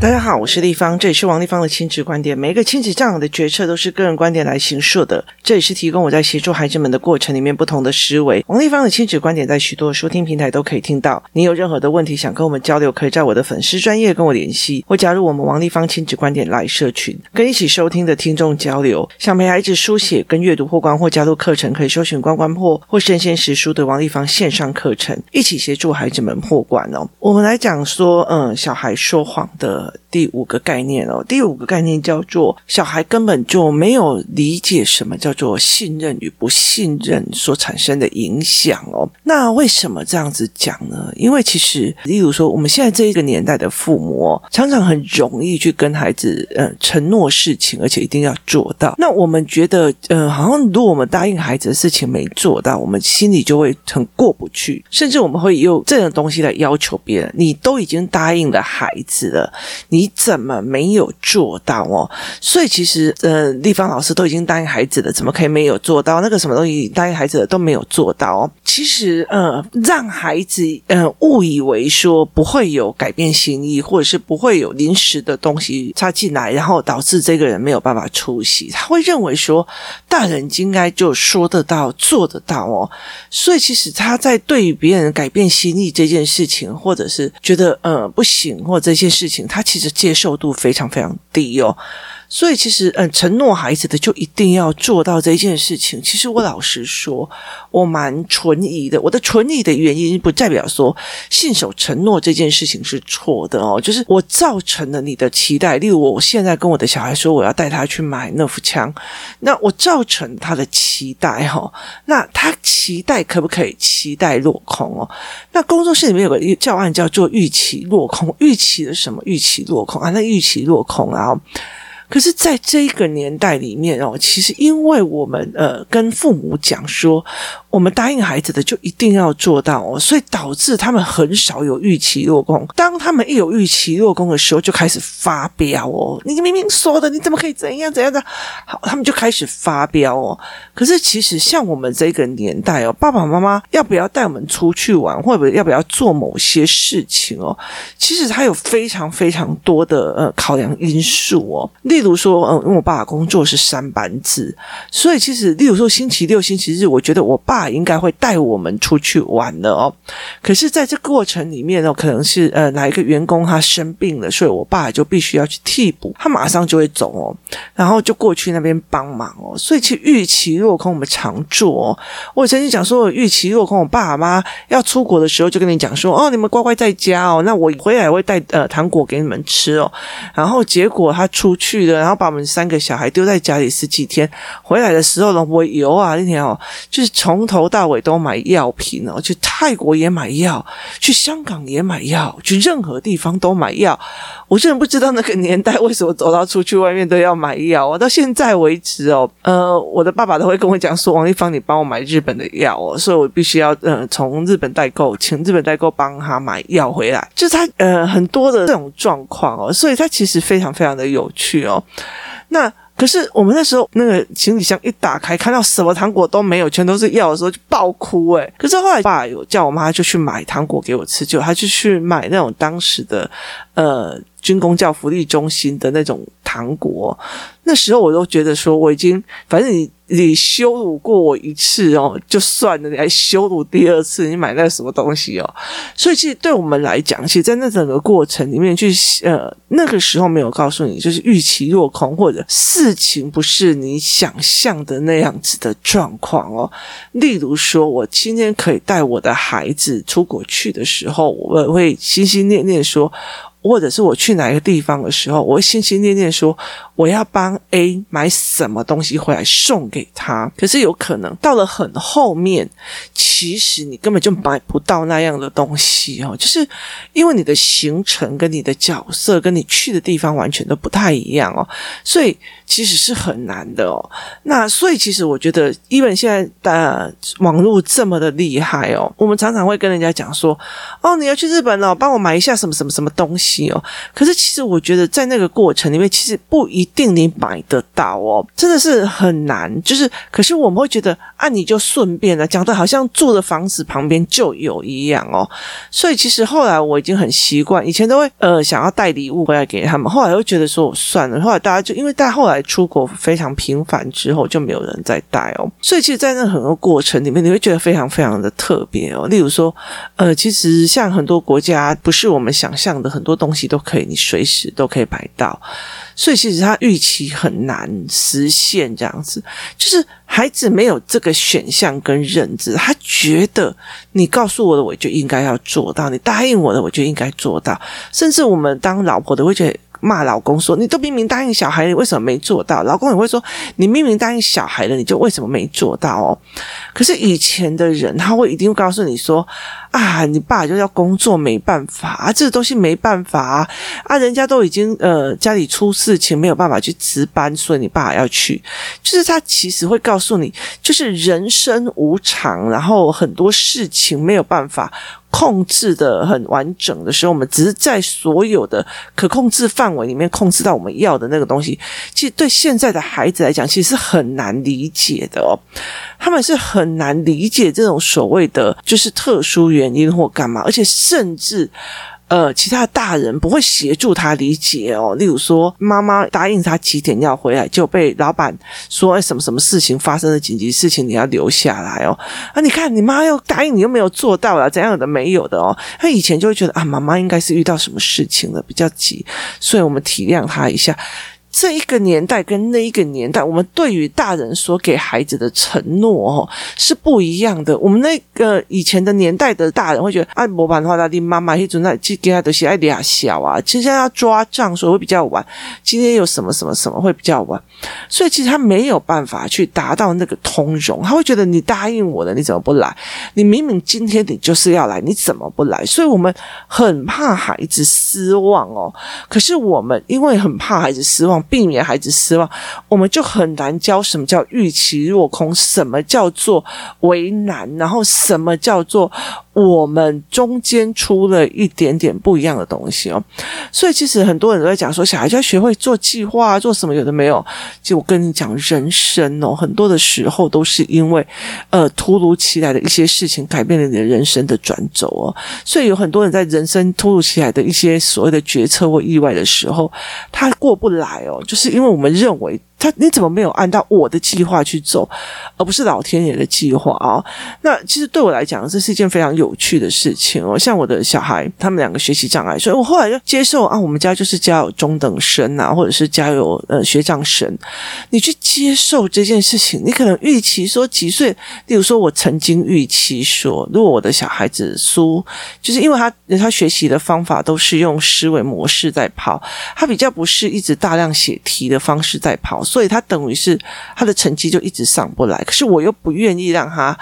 大家好，我是丽芳，这里是王立芳的亲子观点。每一个亲子教养的决策都是个人观点来形设的，这也是提供我在协助孩子们的过程里面不同的思维。王立芳的亲子观点在许多收听平台都可以听到。你有任何的问题想跟我们交流，可以在我的粉丝专业跟我联系，或加入我们王立芳亲子观点 LINE 社群，跟一起收听的听众交流。想陪孩子书写跟阅读破关或加入课程，可以搜寻关关破或生鲜识书的王立芳线上课程，一起协助孩子们破关哦。我们来讲说，嗯，小孩说谎的。uh, 第五个概念哦，第五个概念叫做小孩根本就没有理解什么叫做信任与不信任所产生的影响哦。那为什么这样子讲呢？因为其实，例如说，我们现在这一个年代的父母哦，常常很容易去跟孩子呃承诺事情，而且一定要做到。那我们觉得呃，好像如果我们答应孩子的事情没做到，我们心里就会很过不去，甚至我们会用这种东西来要求别人。你都已经答应了孩子了。你你怎么没有做到哦？所以其实，呃，丽芳老师都已经答应孩子了，怎么可以没有做到？那个什么东西答应孩子的都没有做到哦。其实，呃，让孩子呃误以为说不会有改变心意，或者是不会有临时的东西插进来，然后导致这个人没有办法出席，他会认为说大人应该就说得到做得到哦。所以其实他在对于别人改变心意这件事情，或者是觉得呃不行或这件事情，他其实接受度非常非常低哦。所以其实，嗯，承诺孩子的就一定要做到这件事情。其实我老实说，我蛮存疑的。我的存疑的原因不代表说信守承诺这件事情是错的哦，就是我造成了你的期待。例如，我现在跟我的小孩说我要带他去买那副枪，那我造成他的期待哦，那他期待可不可以期待落空哦？那工作室里面有个教案叫做预期落空，预期的什么？预期落空啊？那预期落空啊？可是，在这一个年代里面哦，其实因为我们呃跟父母讲说，我们答应孩子的就一定要做到哦，所以导致他们很少有预期落空。当他们一有预期落空的时候，就开始发飙哦。你明明说的，你怎么可以怎样怎样的？好，他们就开始发飙哦。可是其实像我们这个年代哦，爸爸妈妈要不要带我们出去玩，或者要不要做某些事情哦，其实他有非常非常多的呃考量因素哦。例如说，嗯，因为我爸爸工作是三班制，所以其实，例如说星期六、星期日，我觉得我爸爸应该会带我们出去玩的哦。可是，在这过程里面呢，可能是呃哪一个员工他生病了，所以我爸就必须要去替补，他马上就会走哦，然后就过去那边帮忙哦。所以，其实预期落空，我们常做哦。我曾经讲说，我预期落空，我爸妈要出国的时候，就跟你讲说，哦，你们乖乖在家哦，那我回来会带呃糖果给你们吃哦。然后结果他出去了。然后把我们三个小孩丢在家里十几天，回来的时候呢，我有啊那天哦，就是从头到尾都买药品哦，去泰国也买药，去香港也买药，去任何地方都买药。我真的不知道那个年代为什么走到出去外面都要买药。我到现在为止哦，呃，我的爸爸都会跟我讲说：“王一芳，你帮我买日本的药哦。”所以我必须要呃从日本代购，请日本代购帮他买药回来。就是他呃很多的这种状况哦，所以他其实非常非常的有趣哦。那可是我们那时候那个行李箱一打开，看到什么糖果都没有，全都是药的时候就爆哭诶。可是后来爸有叫我妈就去买糖果给我吃，就他就去买那种当时的呃军工教福利中心的那种糖果。那时候我都觉得说我已经反正你。你羞辱过我一次哦，就算了，你还羞辱第二次，你买那什么东西哦？所以其实对我们来讲，其实，在那整个过程里面，去呃，那个时候没有告诉你，就是预期落空，或者事情不是你想象的那样子的状况哦。例如说，我今天可以带我的孩子出国去的时候，我会心心念念说。或者是我去哪一个地方的时候，我会心心念念说我要帮 A 买什么东西回来送给他。可是有可能到了很后面，其实你根本就买不到那样的东西哦，就是因为你的行程跟你的角色跟你去的地方完全都不太一样哦，所以其实是很难的哦。那所以其实我觉得，因为现在的网络这么的厉害哦，我们常常会跟人家讲说，哦，你要去日本哦，帮我买一下什么什么什么东西。哦，可是其实我觉得在那个过程里面，其实不一定你买得到哦，真的是很难。就是，可是我们会觉得啊，你就顺便了，讲的好像住的房子旁边就有一样哦。所以其实后来我已经很习惯，以前都会呃想要带礼物回来给他们，后来又觉得说我算了。后来大家就因为大家后来出国非常频繁之后，就没有人再带哦。所以其实，在那很多过程里面，你会觉得非常非常的特别哦。例如说，呃，其实像很多国家，不是我们想象的很多东西都可以，你随时都可以买到。所以其实他预期很难实现这样子，就是孩子没有这个选项跟认知，他觉得你告诉我的我就应该要做到，你答应我的我就应该做到，甚至我们当老婆的会觉得。骂老公说：“你都明明答应小孩，你为什么没做到？”老公也会说：“你明明答应小孩了，你就为什么没做到哦？”可是以前的人，他会一定会告诉你说：“啊，你爸就要工作，没办法啊，这个东西没办法啊，啊，人家都已经呃家里出事情，没有办法去值班，所以你爸要去。”就是他其实会告诉你，就是人生无常，然后很多事情没有办法。控制的很完整的时候，我们只是在所有的可控制范围里面控制到我们要的那个东西。其实对现在的孩子来讲，其实是很难理解的哦。他们是很难理解这种所谓的就是特殊原因或干嘛，而且甚至。呃，其他大人不会协助他理解哦。例如说，妈妈答应他几点要回来，就被老板说，什么什么事情发生了紧急事情，你要留下来哦。啊，你看你妈又答应你，又没有做到了，怎样的没有的哦。他以前就会觉得啊，妈妈应该是遇到什么事情了，比较急，所以我们体谅他一下。这一个年代跟那一个年代，我们对于大人所给孩子的承诺哦是不一样的。我们那个以前的年代的大人会觉得，按模板的话，他的妈妈一直在去给他东西爱俩小啊，其实要抓账，所以会比较晚。今天有什么什么什么会比较晚，所以其实他没有办法去达到那个通融。他会觉得你答应我的，你怎么不来？你明明今天你就是要来，你怎么不来？所以我们很怕孩子失望哦。可是我们因为很怕孩子失望。避免孩子失望，我们就很难教什么叫预期落空，什么叫做为难，然后什么叫做。我们中间出了一点点不一样的东西哦，所以其实很多人都在讲说，小孩就要学会做计划，做什么有的没有。就我跟你讲，人生哦，很多的时候都是因为呃突如其来的一些事情改变了你的人生的转轴哦，所以有很多人在人生突如其来的一些所谓的决策或意外的时候，他过不来哦，就是因为我们认为。他你怎么没有按照我的计划去走，而不是老天爷的计划啊？那其实对我来讲，这是一件非常有趣的事情哦。像我的小孩，他们两个学习障碍，所以我后来就接受啊，我们家就是家有中等生啊，或者是家有呃学长生，你去接受这件事情。你可能预期说几岁，例如说我曾经预期说，如果我的小孩子书，就是因为他他学习的方法都是用思维模式在跑，他比较不是一直大量写题的方式在跑。所以他等于是他的成绩就一直上不来，可是我又不愿意让他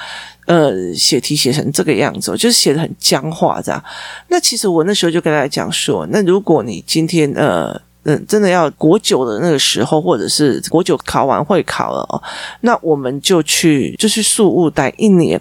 呃写题写成这个样子，就是写的很僵化这样。那其实我那时候就跟大家讲说，那如果你今天呃。嗯，真的要国九的那个时候，或者是国九考完会考了哦，那我们就去就去宿雾待一年，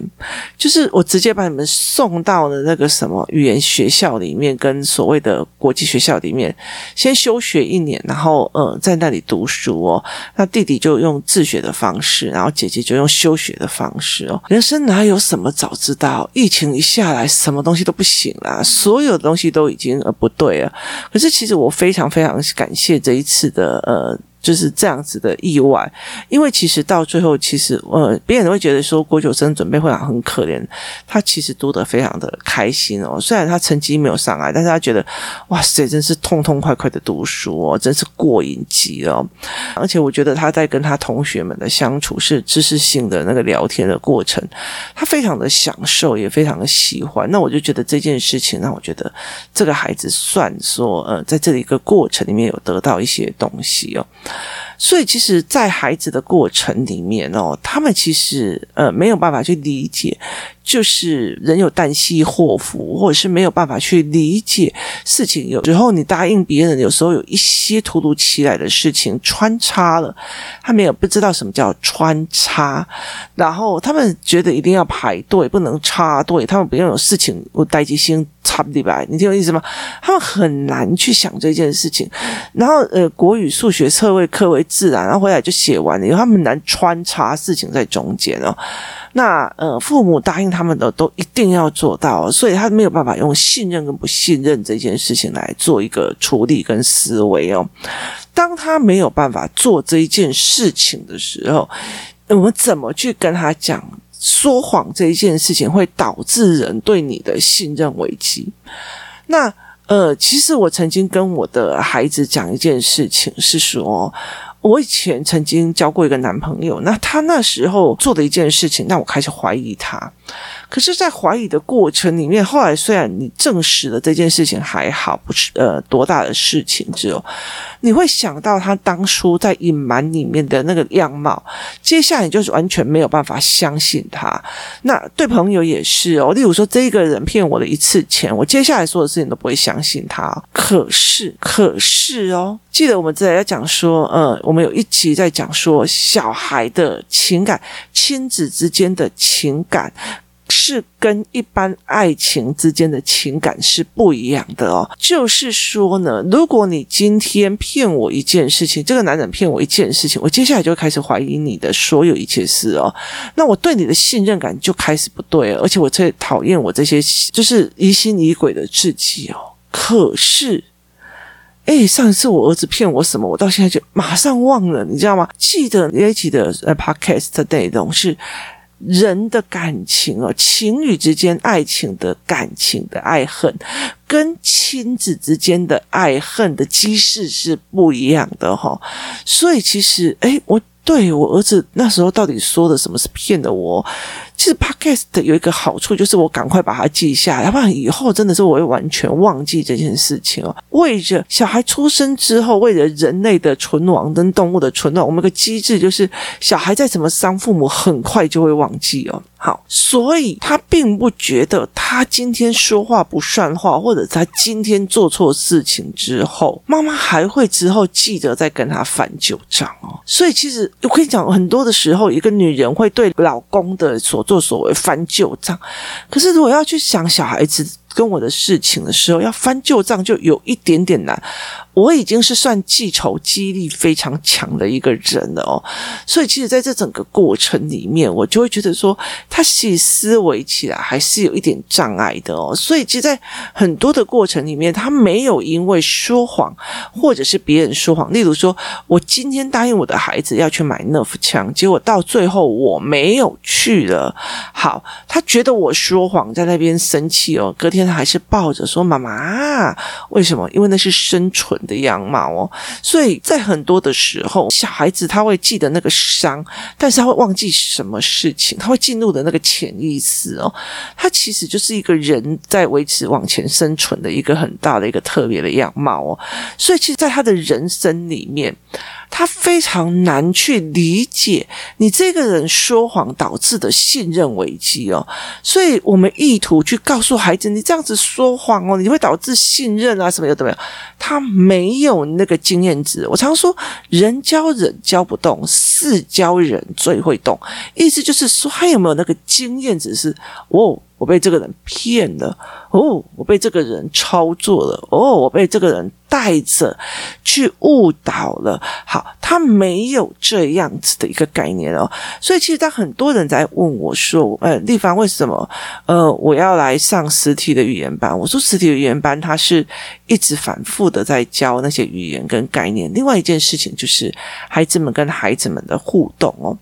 就是我直接把你们送到了那个什么语言学校里面，跟所谓的国际学校里面，先休学一年，然后呃在那里读书哦。那弟弟就用自学的方式，然后姐姐就用休学的方式哦。人生哪有什么早知道？疫情一下来，什么东西都不行了，所有的东西都已经呃不对了。可是其实我非常非常。感谢这一次的呃。就是这样子的意外，因为其实到最后，其实呃，别人会觉得说郭九生准备会很可怜，他其实读得非常的开心哦。虽然他成绩没有上来，但是他觉得哇塞，真是痛痛快快的读书哦，真是过瘾极了。而且我觉得他在跟他同学们的相处是知识性的那个聊天的过程，他非常的享受，也非常的喜欢。那我就觉得这件事情让我觉得这个孩子算说呃，在这一个过程里面有得到一些东西哦。所以其实，在孩子的过程里面哦，他们其实呃没有办法去理解。就是人有旦夕祸福，或者是没有办法去理解事情。有时候你答应别人，有时候有一些突如其来的事情穿插了，他没有不知道什么叫穿插，然后他们觉得一定要排队，不能插队，他们不用有事情我待机先插不来，你听我意思吗？他们很难去想这件事情。然后呃，国语、数学侧位课为自然，然后回来就写完了，因为他们难穿插事情在中间哦。那呃，父母答应他们的都一定要做到，所以他没有办法用信任跟不信任这件事情来做一个处理跟思维哦。当他没有办法做这一件事情的时候，我们怎么去跟他讲说谎这一件事情会导致人对你的信任危机？那呃，其实我曾经跟我的孩子讲一件事情，是说。我以前曾经交过一个男朋友，那他那时候做的一件事情，让我开始怀疑他。可是，在怀疑的过程里面，后来虽然你证实了这件事情还好，不是呃多大的事情之后，你会想到他当初在隐瞒里面的那个样貌，接下来你就是完全没有办法相信他。那对朋友也是哦，例如说这一个人骗我的一次钱，我接下来做的事情都不会相信他。可是，可是哦，记得我们之前要讲说，呃，我我们有一集在讲说小孩的情感，亲子之间的情感。是跟一般爱情之间的情感是不一样的哦。就是说呢，如果你今天骗我一件事情，这个男人骗我一件事情，我接下来就开始怀疑你的所有一切事哦。那我对你的信任感就开始不对，而且我最讨厌我这些就是疑心疑鬼的自己哦。可是，诶，上一次我儿子骗我什么，我到现在就马上忘了，你知道吗？记得那一集的呃 podcast 的内容是。人的感情哦，情侣之间爱情的感情的爱恨，跟亲子之间的爱恨的机制是不一样的哈。所以其实，哎，我对我儿子那时候到底说的什么是骗的我？其实 Podcast 有一个好处，就是我赶快把它记下，要不然以后真的是我会完全忘记这件事情哦。为着小孩出生之后，为了人类的存亡跟动物的存亡，我们个机制就是小孩再怎么伤父母，很快就会忘记哦。所以他并不觉得他今天说话不算话，或者他今天做错事情之后，妈妈还会之后记得再跟他翻旧账哦。所以其实我跟你讲，很多的时候，一个女人会对老公的所作所为翻旧账，可是如果要去想小孩子跟我的事情的时候，要翻旧账就有一点点难。我已经是算记仇记忆力非常强的一个人了哦，所以其实在这整个过程里面，我就会觉得说，他细思维起来还是有一点障碍的哦。所以其实，在很多的过程里面，他没有因为说谎或者是别人说谎，例如说我今天答应我的孩子要去买 Nerf 枪，结果到最后我没有去了。好，他觉得我说谎，在那边生气哦，隔天他还是抱着说：“妈妈，为什么？因为那是生存。”的样貌哦，所以在很多的时候，小孩子他会记得那个伤，但是他会忘记什么事情，他会进入的那个潜意识哦，他其实就是一个人在维持往前生存的一个很大的一个特别的样貌哦，所以其实，在他的人生里面。他非常难去理解你这个人说谎导致的信任危机哦，所以我们意图去告诉孩子，你这样子说谎哦，你会导致信任啊什么有的没有，他没有那个经验值。我常说，人教人教不动，事教人最会动，意思就是说，他有没有那个经验值是哦。我被这个人骗了，哦，我被这个人操作了，哦，我被这个人带着去误导了。好，他没有这样子的一个概念哦，所以其实当很多人在问我说：“呃，立芳，为什么呃我要来上实体的语言班？”我说：“实体的语言班，它是一直反复的在教那些语言跟概念。另外一件事情就是孩子们跟孩子们的互动哦。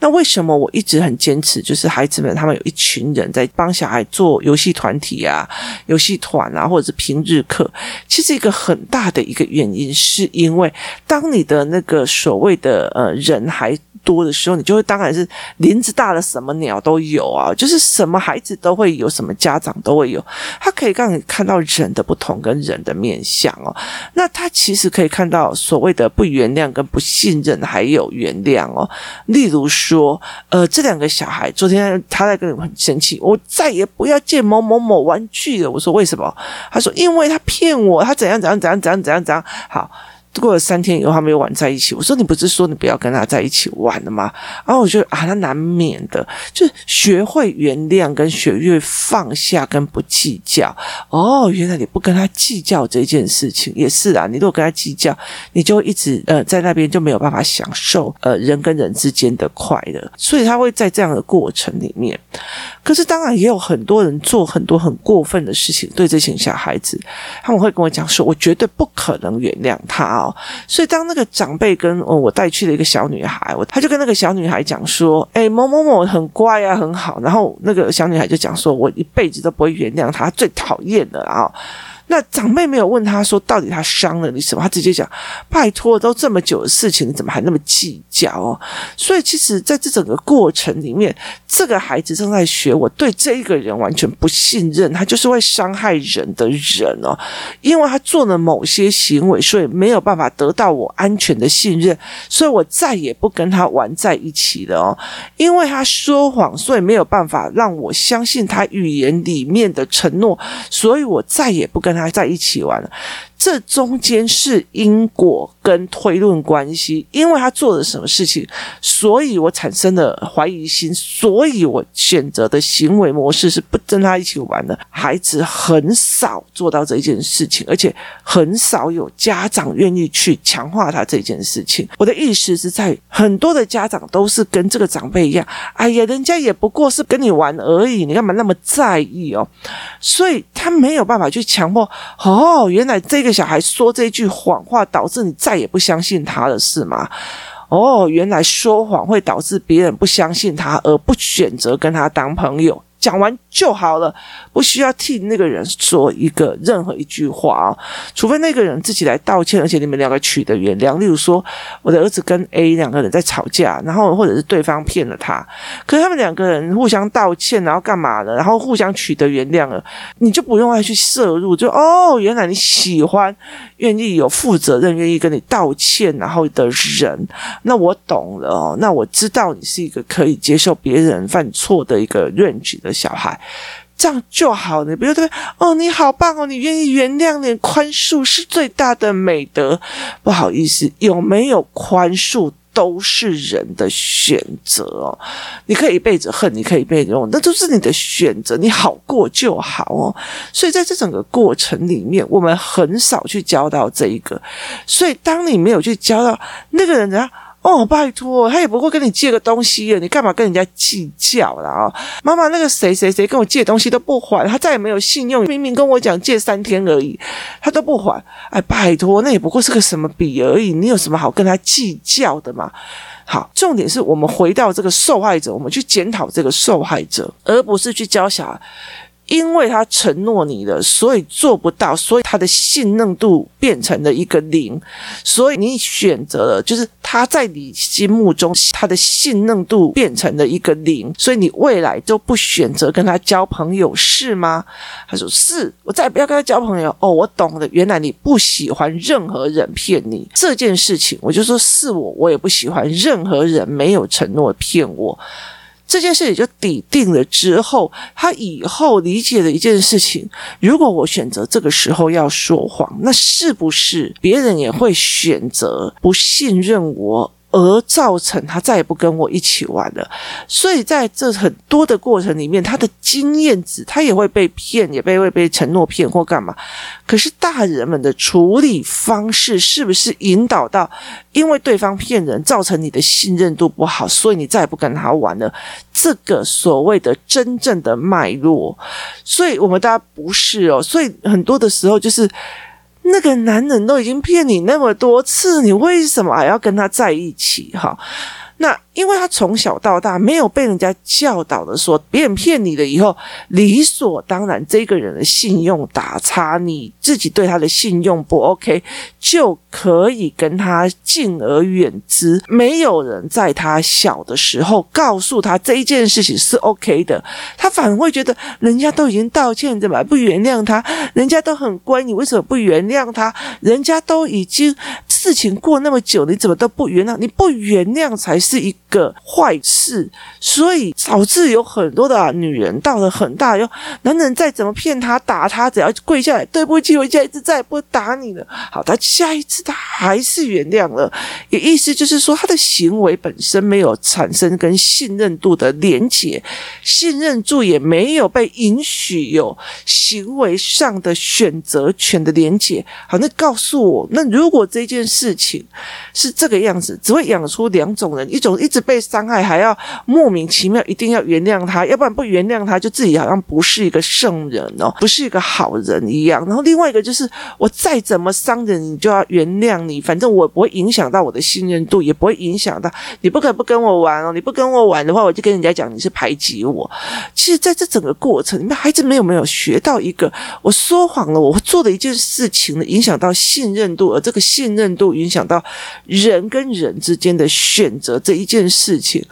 那为什么我一直很坚持？就是孩子们他们有一群人在帮。小孩做游戏团体啊，游戏团啊，或者是平日课，其实一个很大的一个原因，是因为当你的那个所谓的呃人还多的时候，你就会当然是林子大了，什么鸟都有啊，就是什么孩子都会有，什么家长都会有，他可以让你看到人的不同跟人的面相哦。那他其实可以看到所谓的不原谅跟不信任，还有原谅哦。例如说，呃，这两个小孩昨天他在跟我很生气，我再也不要借某某某玩具了。我说为什么？他说因为他骗我，他怎样怎样怎样怎样怎样怎样。好。过了三天以后，他们又玩在一起。我说：“你不是说你不要跟他在一起玩了吗？”然后我觉得啊，他难免的，就是学会原谅，跟学会放下，跟不计较。哦，原来你不跟他计较这件事情也是啊。你如果跟他计较，你就一直呃在那边就没有办法享受呃人跟人之间的快乐。所以他会在这样的过程里面。可是当然也有很多人做很多很过分的事情，对这群小孩子，他们会跟我讲说：“我绝对不可能原谅他啊。”所以，当那个长辈跟哦我带去了一个小女孩，我他就跟那个小女孩讲说：“哎，某某某很乖啊，很好。”然后那个小女孩就讲说：“我一辈子都不会原谅他，最讨厌的啊。”那长辈没有问他说到底他伤了你什么，他直接讲：“拜托，都这么久的事情，你怎么还那么计较哦？”所以其实在这整个过程里面，这个孩子正在学，我对这一个人完全不信任，他就是会伤害人的人哦，因为他做了某些行为，所以没有办法得到我安全的信任，所以我再也不跟他玩在一起了哦，因为他说谎，所以没有办法让我相信他语言里面的承诺，所以我再也不跟。还在一起玩了。这中间是因果跟推论关系，因为他做了什么事情，所以我产生了怀疑心，所以我选择的行为模式是不跟他一起玩的。孩子很少做到这件事情，而且很少有家长愿意去强化他这件事情。我的意思是在很多的家长都是跟这个长辈一样，哎呀，人家也不过是跟你玩而已，你干嘛那么在意哦？所以他没有办法去强迫。哦，原来这个。小孩说这句谎话，导致你再也不相信他了，是吗？哦，原来说谎会导致别人不相信他，而不选择跟他当朋友。讲完就好了，不需要替那个人说一个任何一句话啊，除非那个人自己来道歉，而且你们两个取得原谅。例如说，我的儿子跟 A 两个人在吵架，然后或者是对方骗了他，可是他们两个人互相道歉，然后干嘛的，然后互相取得原谅了，你就不用再去摄入，就哦，原来你喜欢愿意有负责任、愿意跟你道歉然后的人，那我懂了哦，那我知道你是一个可以接受别人犯错的一个 range 的小孩，这样就好。你不要对哦，你好棒哦，你愿意原谅，你宽恕是最大的美德。不好意思，有没有宽恕都是人的选择哦。你可以一辈子恨，你可以一辈子用，那都是你的选择。你好过就好哦。所以在这整个过程里面，我们很少去教到这一个。所以当你没有去教到那个人，怎样？哦，拜托，他也不会跟你借个东西啊，你干嘛跟人家计较了啊？妈妈，那个谁谁谁跟我借东西都不还，他再也没有信用，明明跟我讲借三天而已，他都不还。哎，拜托，那也不过是个什么笔而已，你有什么好跟他计较的嘛？好，重点是我们回到这个受害者，我们去检讨这个受害者，而不是去教小孩。因为他承诺你了，所以做不到，所以他的信任度变成了一个零，所以你选择了，就是他在你心目中他的信任度变成了一个零，所以你未来都不选择跟他交朋友，是吗？他说是，我再也不要跟他交朋友。哦，我懂了，原来你不喜欢任何人骗你这件事情，我就说是我，我也不喜欢任何人没有承诺骗我。这件事也就抵定了之后，他以后理解的一件事情，如果我选择这个时候要说谎，那是不是别人也会选择不信任我？而造成他再也不跟我一起玩了，所以在这很多的过程里面，他的经验值他也会被骗，也被会被承诺骗或干嘛。可是大人们的处理方式是不是引导到，因为对方骗人，造成你的信任度不好，所以你再也不跟他玩了？这个所谓的真正的脉络，所以我们大家不是哦，所以很多的时候就是。那个男人都已经骗你那么多次，你为什么还要跟他在一起？哈，那因为他从小到大没有被人家教导的说，别人骗你了以后，理所当然这个人的信用打叉，你自己对他的信用不 OK，就可以跟他敬而远之。没有人在他小的时候告诉他这一件事情是 OK 的，他反而会觉得人家都已经道歉，怎么不原谅他？人家都很乖，你为什么不原谅他？人家都已经。事情过那么久，你怎么都不原谅？你不原谅才是一个坏事，所以导致有很多的女人到了很大以后，男人再怎么骗她、打她，只要跪下来，对不起，我下一次再也不打你了。好，他下一次他还是原谅了，也意思就是说，他的行为本身没有产生跟信任度的连结，信任度也没有被允许有行为上的选择权的连结。好，那告诉我，那如果这件事。情是这个样子，只会养出两种人：一种一直被伤害，还要莫名其妙一定要原谅他，要不然不原谅他，就自己好像不是一个圣人哦，不是一个好人一样。然后另外一个就是，我再怎么伤人，你就要原谅你，反正我不会影响到我的信任度，也不会影响到你不可不跟我玩哦，你不跟我玩的话，我就跟人家讲你是排挤我。其实，在这整个过程里面，孩子没有没有学到一个，我说谎了，我做的一件事情呢，影响到信任度，而这个信任都。影响到人跟人之间的选择这一件事情，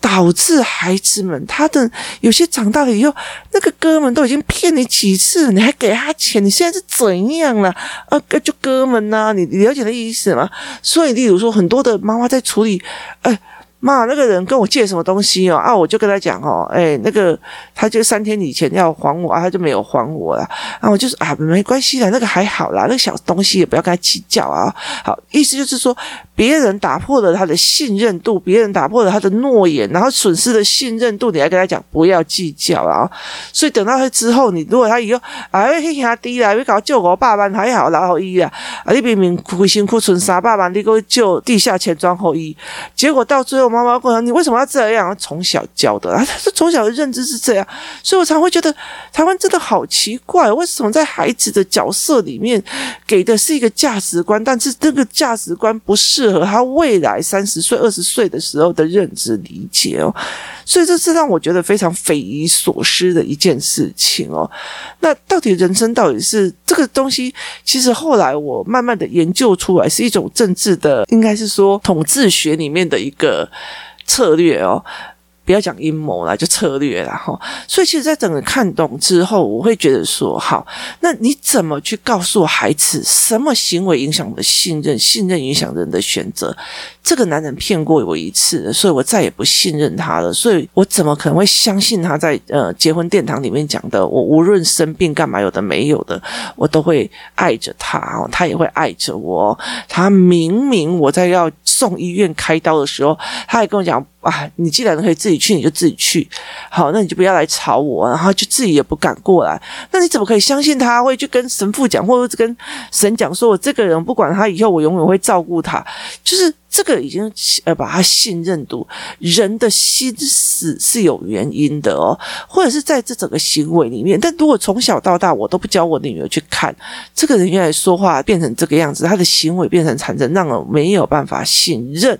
导致孩子们他的有些长大了以后，那个哥们都已经骗你几次，你还给他钱，你现在是怎样了？啊，就哥们呐、你了解的意思吗？所以，例如说，很多的妈妈在处理，哎。妈，那个人跟我借什么东西哦？啊，我就跟他讲哦，哎，那个他就三天以前要还我啊，他就没有还我了。啊，我就说啊，没关系的，那个还好啦，那个小东西也不要跟他计较啊。好，意思就是说，别人打破了他的信任度，别人打破了他的诺言，然后损失了信任度，你还跟他讲不要计较啊。所以等到他之后，你如果他以后啊，会兄弟啦，会搞救我爸爸还好，然后一啊，啊，你明明亏辛苦存三百万，你给我救地下钱庄后一，结果到最后。妈妈问：“你为什么要这样？”从小教的啊，他是从小的认知是这样，所以我常会觉得台湾真的好奇怪，为什么在孩子的角色里面给的是一个价值观，但是这个价值观不是和他未来三十岁、二十岁的时候的认知理解哦，所以这是让我觉得非常匪夷所思的一件事情哦。那到底人生到底是这个东西？其实后来我慢慢的研究出来，是一种政治的，应该是说统治学里面的一个。策略哦，不要讲阴谋啦，就策略啦哈。所以其实，在整个看懂之后，我会觉得说，好，那你怎么去告诉孩子，什么行为影响我的信任，信任影响人的选择？这个男人骗过我一次，所以我再也不信任他了。所以我怎么可能会相信他在呃结婚殿堂里面讲的？我无论生病干嘛，有的没有的，我都会爱着他，他也会爱着我。他明明我在要送医院开刀的时候，他还跟我讲啊，你既然可以自己去，你就自己去。好，那你就不要来吵我。然后就自己也不敢过来。那你怎么可以相信他会去跟神父讲，或者跟神讲，说我这个人不管他以后，我永远会照顾他，就是。这个已经呃，把他信任度，人的心思是有原因的哦，或者是在这整个行为里面。但如果从小到大我都不教我的女儿去看这个人原来说话变成这个样子，他的行为变成产生，让我没有办法信任。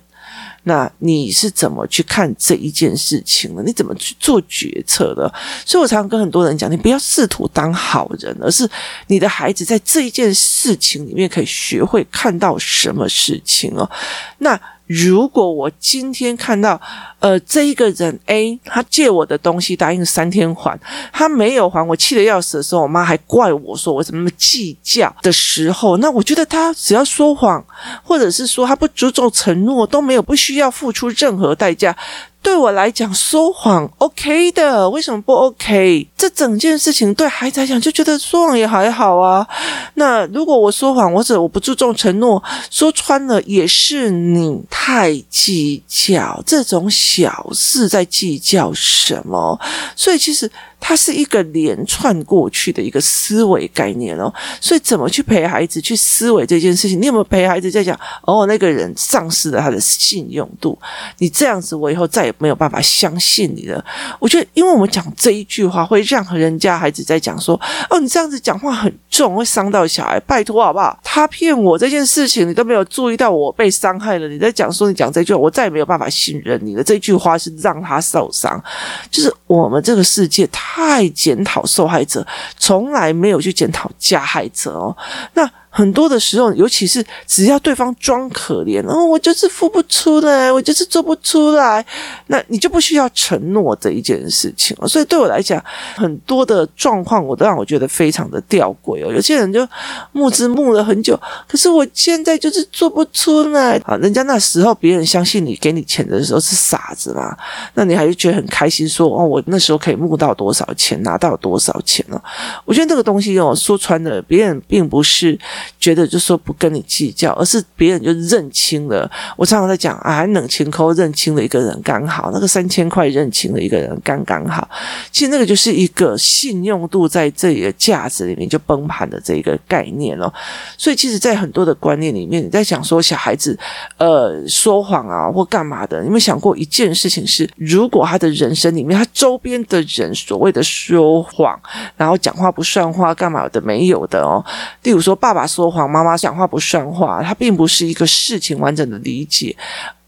那你是怎么去看这一件事情呢？你怎么去做决策的？所以我常常跟很多人讲，你不要试图当好人，而是你的孩子在这一件事情里面可以学会看到什么事情哦。那。如果我今天看到，呃，这一个人 A，他借我的东西答应三天还，他没有还，我气得要死的时候，我妈还怪我说我怎么那么计较的时候，那我觉得他只要说谎，或者是说他不注重承诺，都没有不需要付出任何代价。对我来讲，说谎 OK 的，为什么不 OK？这整件事情对孩子来讲就觉得说谎也还好啊。那如果我说谎，或者我不注重承诺，说穿了也是你太计较这种小事，在计较什么？所以其实。它是一个连串过去的一个思维概念哦，所以怎么去陪孩子去思维这件事情？你有没有陪孩子在讲？哦，那个人丧失了他的信用度，你这样子，我以后再也没有办法相信你了。我觉得，因为我们讲这一句话，会让人家孩子在讲说：“哦，你这样子讲话很重，会伤到小孩。”拜托好不好？他骗我这件事情，你都没有注意到我被伤害了。你在讲说你讲这句话，我再也没有办法信任你了。这句话是让他受伤，就是我们这个世界太检讨受害者，从来没有去检讨加害者哦。那。很多的时候，尤其是只要对方装可怜，哦，我就是付不出来，我就是做不出来，那你就不需要承诺这一件事情了。所以对我来讲，很多的状况我都让我觉得非常的吊诡哦。有些人就募资募了很久，可是我现在就是做不出来啊。人家那时候别人相信你，给你钱的时候是傻子嘛，那你还是觉得很开心说，说哦，我那时候可以募到多少钱，拿到多少钱呢？我觉得这个东西哦，说穿了，别人并不是。觉得就说不跟你计较，而是别人就认清了。我常常在讲啊，冷清扣认清了一个人刚好，那个三千块认清了一个人刚刚好。其实那个就是一个信用度在这个价值里面就崩盘的这一个概念了。所以其实，在很多的观念里面，你在讲说小孩子呃说谎啊或干嘛的，你有没有想过一件事情是，如果他的人生里面他周边的人所谓的说谎，然后讲话不算话干嘛的没有的哦，例如说爸爸。说谎，妈妈讲话不算话，它并不是一个事情完整的理解。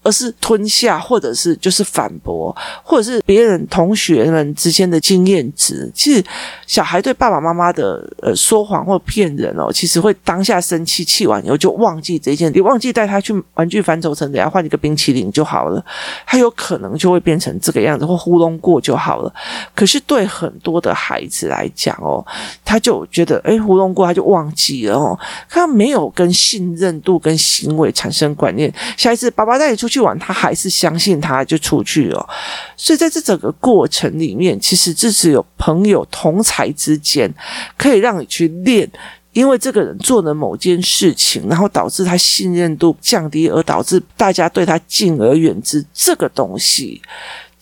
而是吞下，或者是就是反驳，或者是别人同学们之间的经验值。其实小孩对爸爸妈妈的呃说谎或骗人哦，其实会当下生气，气完以后就忘记这件，你忘记带他去玩具反斗城，等下换一个冰淇淋就好了。他有可能就会变成这个样子，或糊弄过就好了。可是对很多的孩子来讲哦，他就觉得诶，糊弄过他就忘记了哦，他没有跟信任度跟行为产生观念。下一次爸爸带你出去去玩，他还是相信他就出去了，所以在这整个过程里面，其实这是有朋友同才之间可以让你去练，因为这个人做了某件事情，然后导致他信任度降低，而导致大家对他敬而远之，这个东西。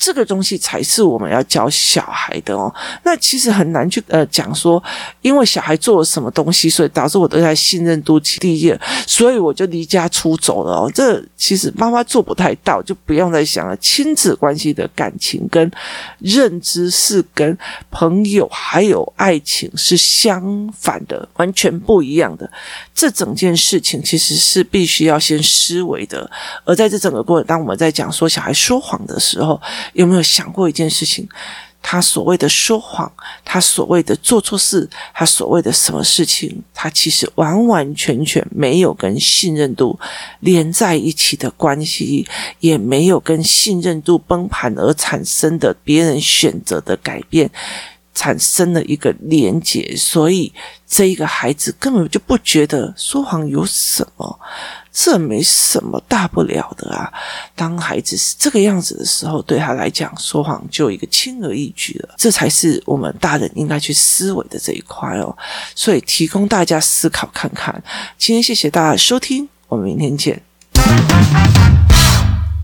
这个东西才是我们要教小孩的哦。那其实很难去呃讲说，因为小孩做了什么东西，所以导致我对他信任度低了，所以我就离家出走了哦。这其实妈妈做不太到，就不用再想了。亲子关系的感情跟认知是跟朋友还有爱情是相反的，完全不一样的。这整件事情其实是必须要先思维的。而在这整个过程，当我们在讲说小孩说谎的时候，有没有想过一件事情？他所谓的说谎，他所谓的做错事，他所谓的什么事情，他其实完完全全没有跟信任度连在一起的关系，也没有跟信任度崩盘而产生的别人选择的改变产生了一个连结，所以这一个孩子根本就不觉得说谎有什么。这没什么大不了的啊！当孩子是这个样子的时候，对他来讲，说谎就一个轻而易举了。这才是我们大人应该去思维的这一块哦。所以提供大家思考看看。今天谢谢大家收听，我们明天见。